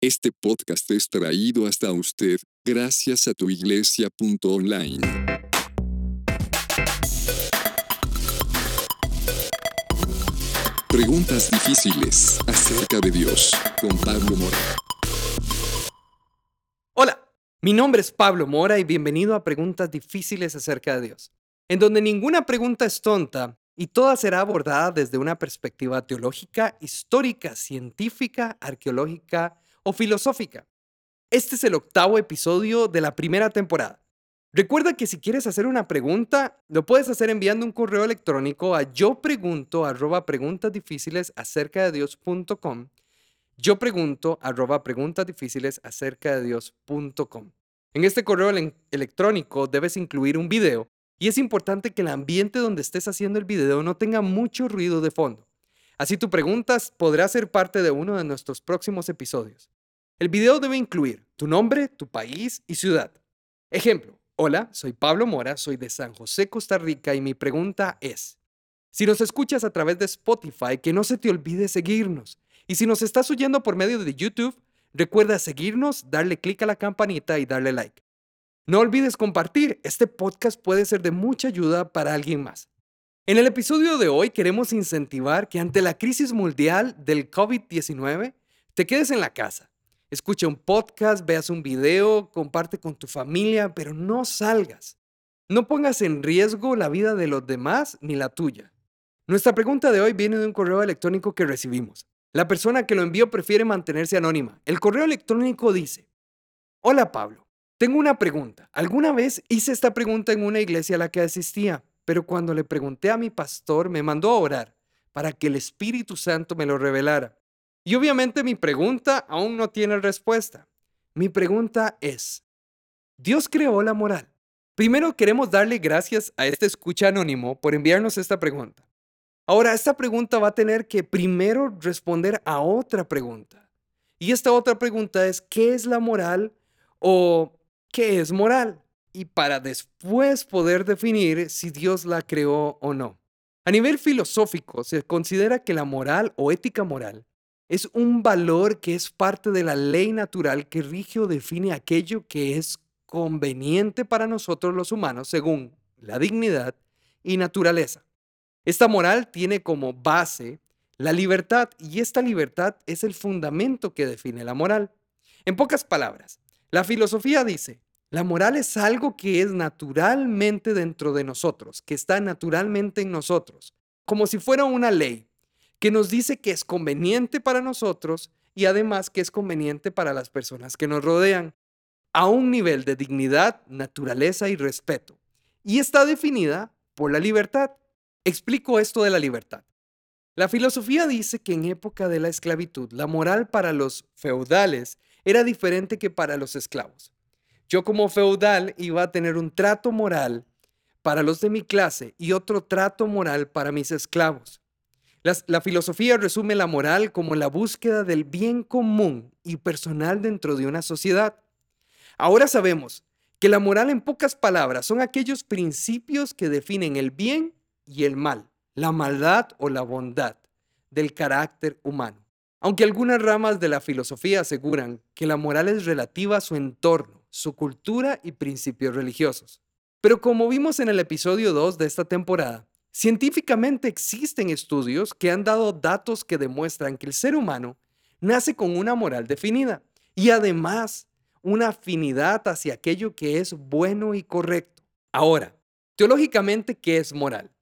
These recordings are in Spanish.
Este podcast es traído hasta usted gracias a tuiglesia.online. Preguntas difíciles acerca de Dios con Pablo Mora. Hola, mi nombre es Pablo Mora y bienvenido a Preguntas difíciles acerca de Dios, en donde ninguna pregunta es tonta y toda será abordada desde una perspectiva teológica, histórica, científica, arqueológica o filosófica. Este es el octavo episodio de la primera temporada. Recuerda que si quieres hacer una pregunta, lo puedes hacer enviando un correo electrónico a yo pregunto arroba preguntas difíciles acerca de Dios.com. Yo pregunto arroba preguntas difíciles acerca de Dios.com. En este correo electrónico debes incluir un video y es importante que el ambiente donde estés haciendo el video no tenga mucho ruido de fondo. Así tu preguntas podrá ser parte de uno de nuestros próximos episodios. El video debe incluir tu nombre, tu país y ciudad. Ejemplo, hola, soy Pablo Mora, soy de San José, Costa Rica y mi pregunta es, si nos escuchas a través de Spotify, que no se te olvide seguirnos. Y si nos estás oyendo por medio de YouTube, recuerda seguirnos, darle clic a la campanita y darle like. No olvides compartir, este podcast puede ser de mucha ayuda para alguien más. En el episodio de hoy queremos incentivar que ante la crisis mundial del COVID-19 te quedes en la casa. Escucha un podcast, veas un video, comparte con tu familia, pero no salgas. No pongas en riesgo la vida de los demás ni la tuya. Nuestra pregunta de hoy viene de un correo electrónico que recibimos. La persona que lo envió prefiere mantenerse anónima. El correo electrónico dice, Hola Pablo, tengo una pregunta. Alguna vez hice esta pregunta en una iglesia a la que asistía pero cuando le pregunté a mi pastor, me mandó a orar para que el Espíritu Santo me lo revelara. Y obviamente mi pregunta aún no tiene respuesta. Mi pregunta es, ¿Dios creó la moral? Primero queremos darle gracias a este escucha anónimo por enviarnos esta pregunta. Ahora, esta pregunta va a tener que primero responder a otra pregunta. Y esta otra pregunta es, ¿qué es la moral o qué es moral? Y para después poder definir si Dios la creó o no. A nivel filosófico, se considera que la moral o ética moral es un valor que es parte de la ley natural que rige o define aquello que es conveniente para nosotros los humanos según la dignidad y naturaleza. Esta moral tiene como base la libertad y esta libertad es el fundamento que define la moral. En pocas palabras, la filosofía dice la moral es algo que es naturalmente dentro de nosotros, que está naturalmente en nosotros, como si fuera una ley que nos dice que es conveniente para nosotros y además que es conveniente para las personas que nos rodean, a un nivel de dignidad, naturaleza y respeto. Y está definida por la libertad. Explico esto de la libertad. La filosofía dice que en época de la esclavitud, la moral para los feudales era diferente que para los esclavos. Yo como feudal iba a tener un trato moral para los de mi clase y otro trato moral para mis esclavos. la filosofía resume la moral como la búsqueda del bien común y personal dentro de una sociedad. Ahora sabemos que la moral en pocas palabras son aquellos principios que definen el bien y el mal, la maldad o la bondad del carácter humano. Aunque algunas ramas de la filosofía aseguran que la moral es relativa a su entorno, su cultura y principios religiosos. Pero como vimos en el episodio 2 de esta temporada, científicamente existen estudios que han dado datos que demuestran que el ser humano nace con una moral definida y además una afinidad hacia aquello que es bueno y correcto. Ahora, teológicamente, ¿qué es moral?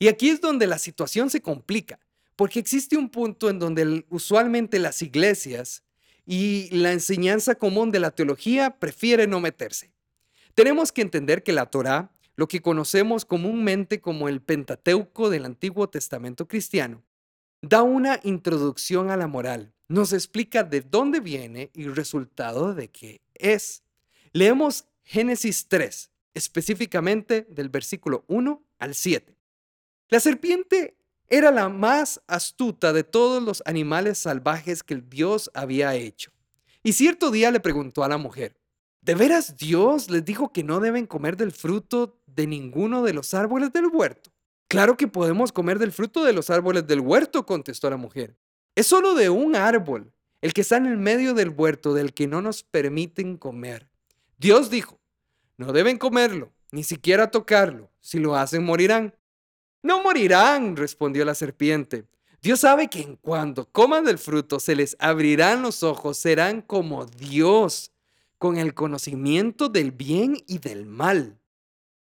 Y aquí es donde la situación se complica, porque existe un punto en donde usualmente las iglesias y la enseñanza común de la teología prefiere no meterse. Tenemos que entender que la Torá, lo que conocemos comúnmente como el Pentateuco del Antiguo Testamento cristiano, da una introducción a la moral, nos explica de dónde viene y resultado de qué es. Leemos Génesis 3, específicamente del versículo 1 al 7. La serpiente era la más astuta de todos los animales salvajes que Dios había hecho. Y cierto día le preguntó a la mujer, ¿de veras Dios les dijo que no deben comer del fruto de ninguno de los árboles del huerto? Claro que podemos comer del fruto de los árboles del huerto, contestó la mujer. Es solo de un árbol, el que está en el medio del huerto del que no nos permiten comer. Dios dijo, no deben comerlo, ni siquiera tocarlo, si lo hacen morirán. No morirán, respondió la serpiente. Dios sabe que en cuando coman del fruto se les abrirán los ojos, serán como Dios, con el conocimiento del bien y del mal.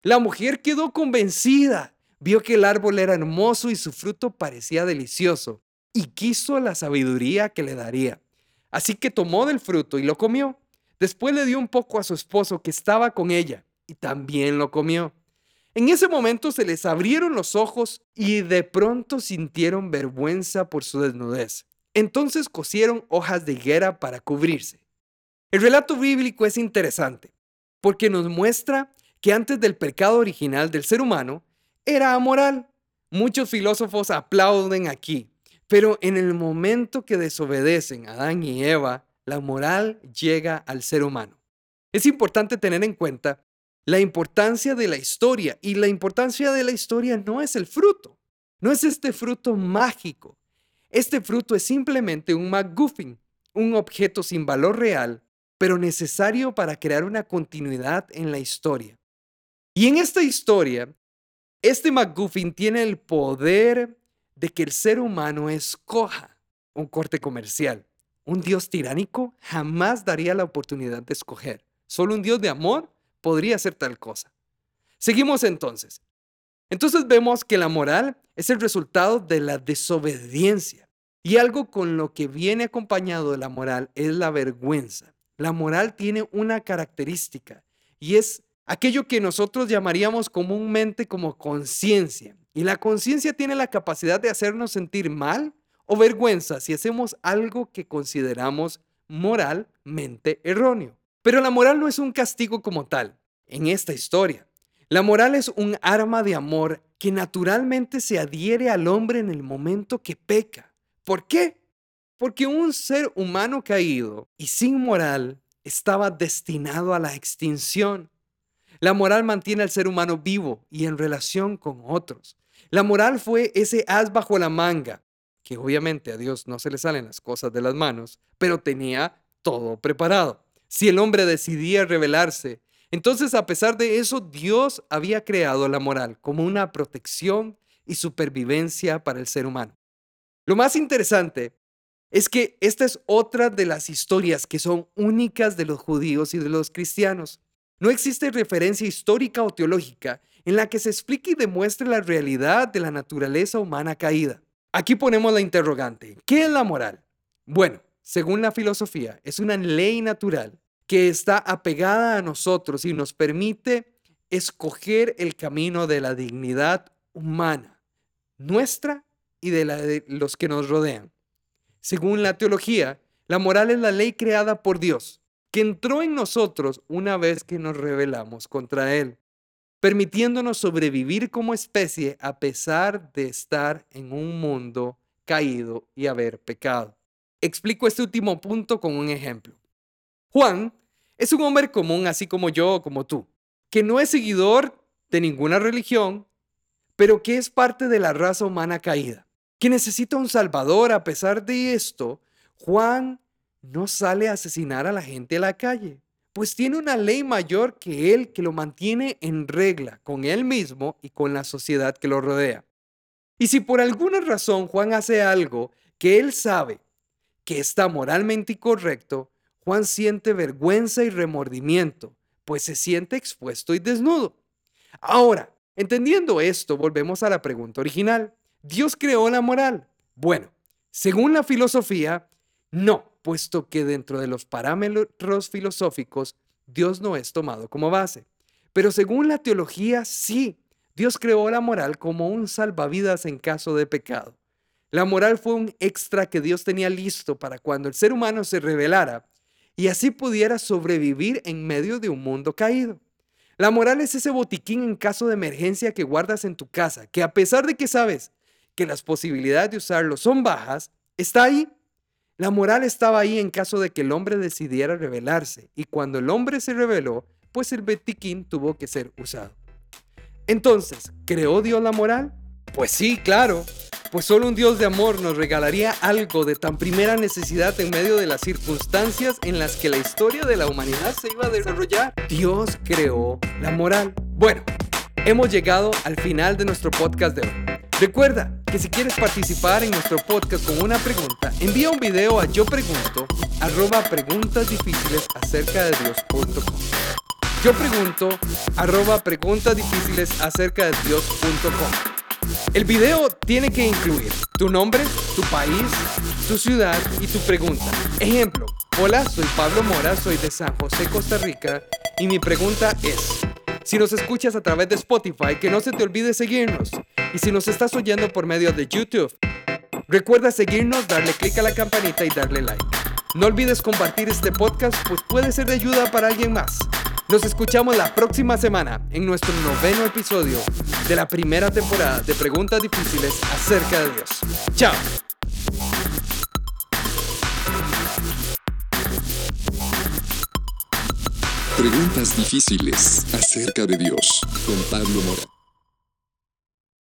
La mujer quedó convencida, vio que el árbol era hermoso y su fruto parecía delicioso, y quiso la sabiduría que le daría. Así que tomó del fruto y lo comió. Después le dio un poco a su esposo que estaba con ella, y también lo comió. En ese momento se les abrieron los ojos y de pronto sintieron vergüenza por su desnudez. Entonces cosieron hojas de higuera para cubrirse. El relato bíblico es interesante porque nos muestra que antes del pecado original del ser humano era amoral. Muchos filósofos aplauden aquí, pero en el momento que desobedecen a Adán y Eva, la moral llega al ser humano. Es importante tener en cuenta la importancia de la historia. Y la importancia de la historia no es el fruto, no es este fruto mágico. Este fruto es simplemente un MacGuffin, un objeto sin valor real, pero necesario para crear una continuidad en la historia. Y en esta historia, este MacGuffin tiene el poder de que el ser humano escoja un corte comercial. Un Dios tiránico jamás daría la oportunidad de escoger. Solo un Dios de amor podría ser tal cosa. Seguimos entonces. Entonces vemos que la moral es el resultado de la desobediencia. Y algo con lo que viene acompañado de la moral es la vergüenza. La moral tiene una característica y es aquello que nosotros llamaríamos comúnmente como conciencia. Y la conciencia tiene la capacidad de hacernos sentir mal o vergüenza si hacemos algo que consideramos moralmente erróneo. Pero la moral no es un castigo como tal en esta historia. La moral es un arma de amor que naturalmente se adhiere al hombre en el momento que peca. ¿Por qué? Porque un ser humano caído y sin moral estaba destinado a la extinción. La moral mantiene al ser humano vivo y en relación con otros. La moral fue ese as bajo la manga, que obviamente a Dios no se le salen las cosas de las manos, pero tenía todo preparado. Si el hombre decidía rebelarse, entonces a pesar de eso, Dios había creado la moral como una protección y supervivencia para el ser humano. Lo más interesante es que esta es otra de las historias que son únicas de los judíos y de los cristianos. No existe referencia histórica o teológica en la que se explique y demuestre la realidad de la naturaleza humana caída. Aquí ponemos la interrogante. ¿Qué es la moral? Bueno, según la filosofía, es una ley natural que está apegada a nosotros y nos permite escoger el camino de la dignidad humana, nuestra y de, la de los que nos rodean. Según la teología, la moral es la ley creada por Dios, que entró en nosotros una vez que nos rebelamos contra Él, permitiéndonos sobrevivir como especie a pesar de estar en un mundo caído y haber pecado. Explico este último punto con un ejemplo. Juan es un hombre común, así como yo como tú, que no es seguidor de ninguna religión, pero que es parte de la raza humana caída, que necesita un salvador. A pesar de esto, Juan no sale a asesinar a la gente a la calle, pues tiene una ley mayor que él que lo mantiene en regla con él mismo y con la sociedad que lo rodea. Y si por alguna razón Juan hace algo que él sabe que está moralmente incorrecto, Juan siente vergüenza y remordimiento, pues se siente expuesto y desnudo. Ahora, entendiendo esto, volvemos a la pregunta original. ¿Dios creó la moral? Bueno, según la filosofía, no, puesto que dentro de los parámetros filosóficos, Dios no es tomado como base. Pero según la teología, sí, Dios creó la moral como un salvavidas en caso de pecado. La moral fue un extra que Dios tenía listo para cuando el ser humano se rebelara y así pudiera sobrevivir en medio de un mundo caído. La moral es ese botiquín en caso de emergencia que guardas en tu casa, que a pesar de que sabes que las posibilidades de usarlo son bajas, está ahí. La moral estaba ahí en caso de que el hombre decidiera rebelarse, y cuando el hombre se rebeló, pues el botiquín tuvo que ser usado. Entonces, ¿creó Dios la moral? Pues sí, claro. Pues solo un Dios de amor nos regalaría algo de tan primera necesidad en medio de las circunstancias en las que la historia de la humanidad se iba a desarrollar. Dios creó la moral. Bueno, hemos llegado al final de nuestro podcast de hoy. Recuerda que si quieres participar en nuestro podcast con una pregunta, envía un video a yo pregunto arroba preguntas difíciles acerca de Dios.com. Yo pregunto arroba acerca de Dios.com. El video tiene que incluir tu nombre, tu país, tu ciudad y tu pregunta. Ejemplo, hola, soy Pablo Mora, soy de San José, Costa Rica, y mi pregunta es, si nos escuchas a través de Spotify, que no se te olvide seguirnos. Y si nos estás oyendo por medio de YouTube, recuerda seguirnos, darle clic a la campanita y darle like. No olvides compartir este podcast, pues puede ser de ayuda para alguien más. Nos escuchamos la próxima semana en nuestro noveno episodio de la primera temporada de Preguntas Difíciles acerca de Dios. Chao. Preguntas difíciles acerca de Dios con Pablo Mora.